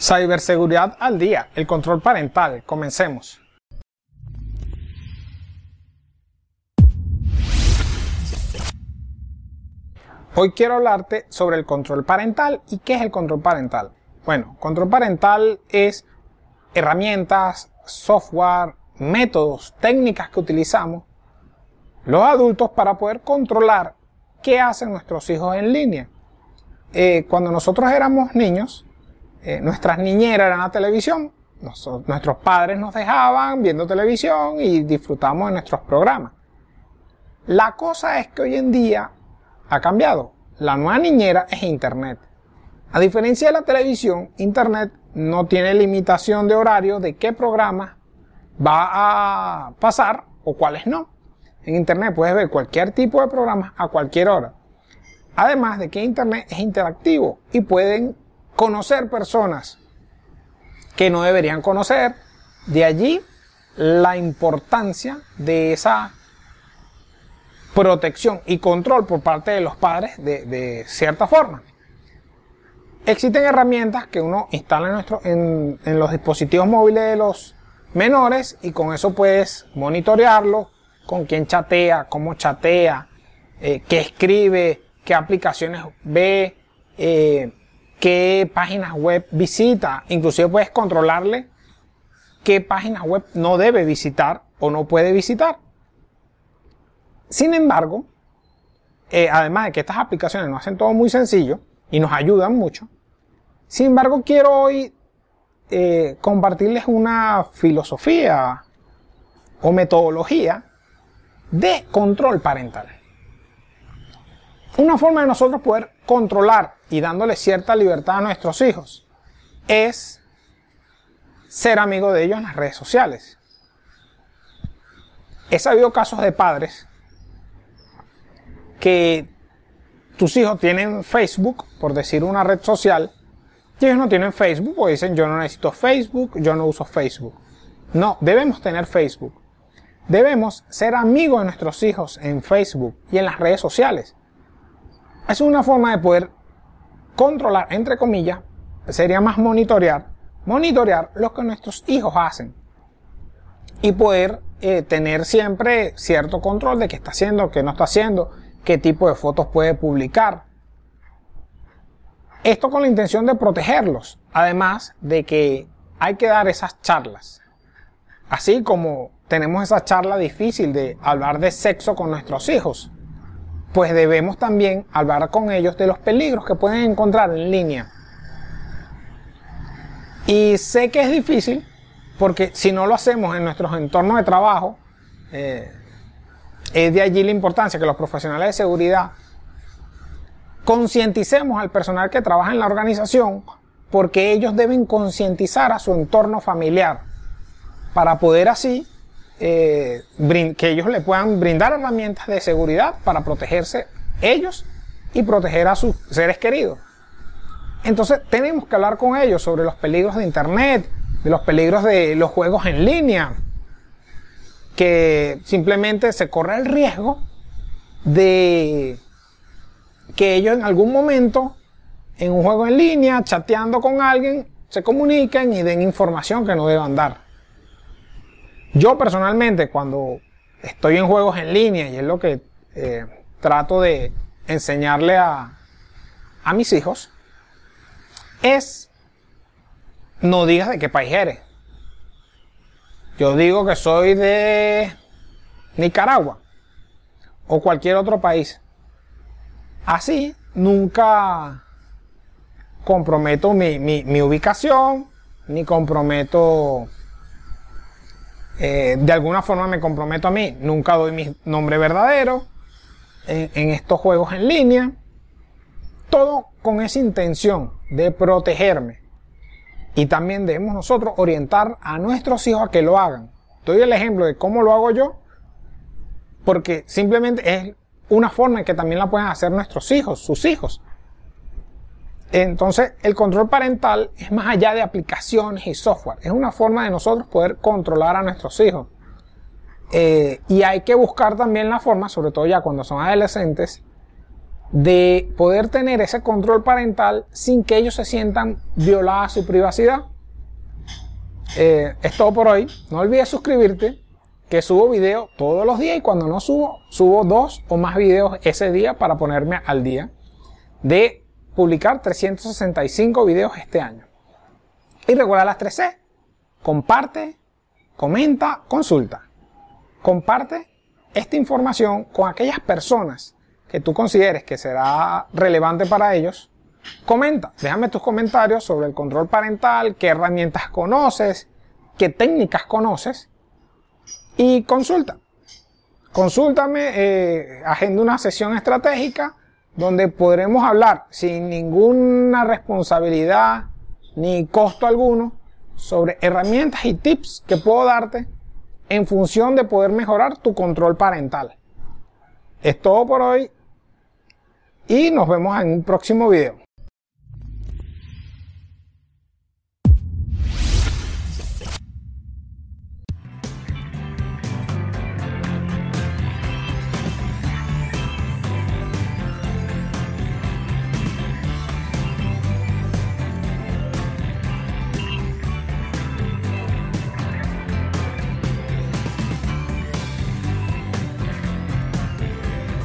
Ciberseguridad al día, el control parental. Comencemos. Hoy quiero hablarte sobre el control parental y qué es el control parental. Bueno, control parental es herramientas, software, métodos, técnicas que utilizamos los adultos para poder controlar qué hacen nuestros hijos en línea. Eh, cuando nosotros éramos niños, eh, nuestras niñeras eran la televisión, nuestros padres nos dejaban viendo televisión y disfrutamos de nuestros programas. La cosa es que hoy en día ha cambiado. La nueva niñera es Internet. A diferencia de la televisión, Internet no tiene limitación de horario de qué programa va a pasar o cuáles no. En Internet puedes ver cualquier tipo de programa a cualquier hora. Además de que Internet es interactivo y pueden conocer personas que no deberían conocer. De allí la importancia de esa protección y control por parte de los padres de, cierta forma. Existen herramientas que uno instala en, nuestro, en, los dispositivos móviles de los menores y con eso puedes monitorearlo, con quién chatea, cómo chatea, eh, qué escribe, qué aplicaciones ve, eh, qué páginas web visita. Inclusive puedes controlarle qué páginas web no debe visitar o no puede visitar. Sin embargo, eh, además de que estas aplicaciones nos hacen todo muy sencillo y nos ayudan mucho, sin embargo quiero hoy eh, compartirles una filosofía o metodología de control parental. Una forma de nosotros poder controlar y dándole cierta libertad a nuestros hijos es ser amigo de ellos en las redes sociales. He sabido casos de padres que tus hijos tienen Facebook, por decir una red social, y ellos no tienen Facebook, o dicen yo no necesito Facebook, yo no uso Facebook. No, debemos tener Facebook. Debemos ser amigos de nuestros hijos en Facebook y en las redes sociales. Es una forma de poder controlar, entre comillas, sería más monitorear, monitorear lo que nuestros hijos hacen y poder eh, tener siempre cierto control de qué está haciendo, qué no está haciendo, qué tipo de fotos puede publicar. Esto con la intención de protegerlos, además de que hay que dar esas charlas. Así como tenemos esa charla difícil de hablar de sexo con nuestros hijos, pues debemos también hablar con ellos de los peligros que pueden encontrar en línea. Y sé que es difícil porque si no lo hacemos en nuestros entornos de trabajo, eh, es de allí la importancia que los profesionales de seguridad concienticemos al personal que trabaja en la organización porque ellos deben concientizar a su entorno familiar para poder así eh, que ellos le puedan brindar herramientas de seguridad para protegerse ellos y proteger a sus seres queridos. Entonces tenemos que hablar con ellos sobre los peligros de Internet, de los peligros de los juegos en línea, que simplemente se corre el riesgo de que ellos en algún momento, en un juego en línea, chateando con alguien, se comuniquen y den información que no deban dar. Yo personalmente, cuando estoy en juegos en línea, y es lo que eh, trato de enseñarle a, a mis hijos, es no digas de qué país eres. Yo digo que soy de Nicaragua o cualquier otro país. Así nunca comprometo mi, mi ubicación, ni comprometo eh, de alguna forma me comprometo a mí, nunca doy mi nombre verdadero en, estos juegos en línea. Todo con esa intención de protegerme. Y también debemos nosotros orientar a nuestros hijos a que lo hagan. Doy el ejemplo de cómo lo hago yo, porque simplemente es una forma en que también la pueden hacer nuestros hijos, sus hijos. Entonces, el control parental es más allá de aplicaciones y software. Es una forma de nosotros poder controlar a nuestros hijos. Eh, y hay que buscar también la forma, sobre todo ya cuando son adolescentes, de poder tener ese control parental sin que ellos se sientan violada su privacidad. Eh, es todo por hoy. No olvides suscribirte, que subo video todos los días y cuando no subo, subo dos o más videos ese día para ponerme al día de publicar 365 videos este año. Y recuerda las 3C. Comparte, comenta, consulta. Comparte esta información con aquellas personas que tú consideres que será relevante para ellos. Comenta, déjame tus comentarios sobre el control parental, qué herramientas conoces, qué técnicas conoces y consulta. Consúltame, eh, agenda una sesión estratégica donde podremos hablar sin ninguna responsabilidad ni costo alguno sobre herramientas y tips que puedo darte en función de poder mejorar tu control parental. Es todo por hoy y nos vemos en un próximo video.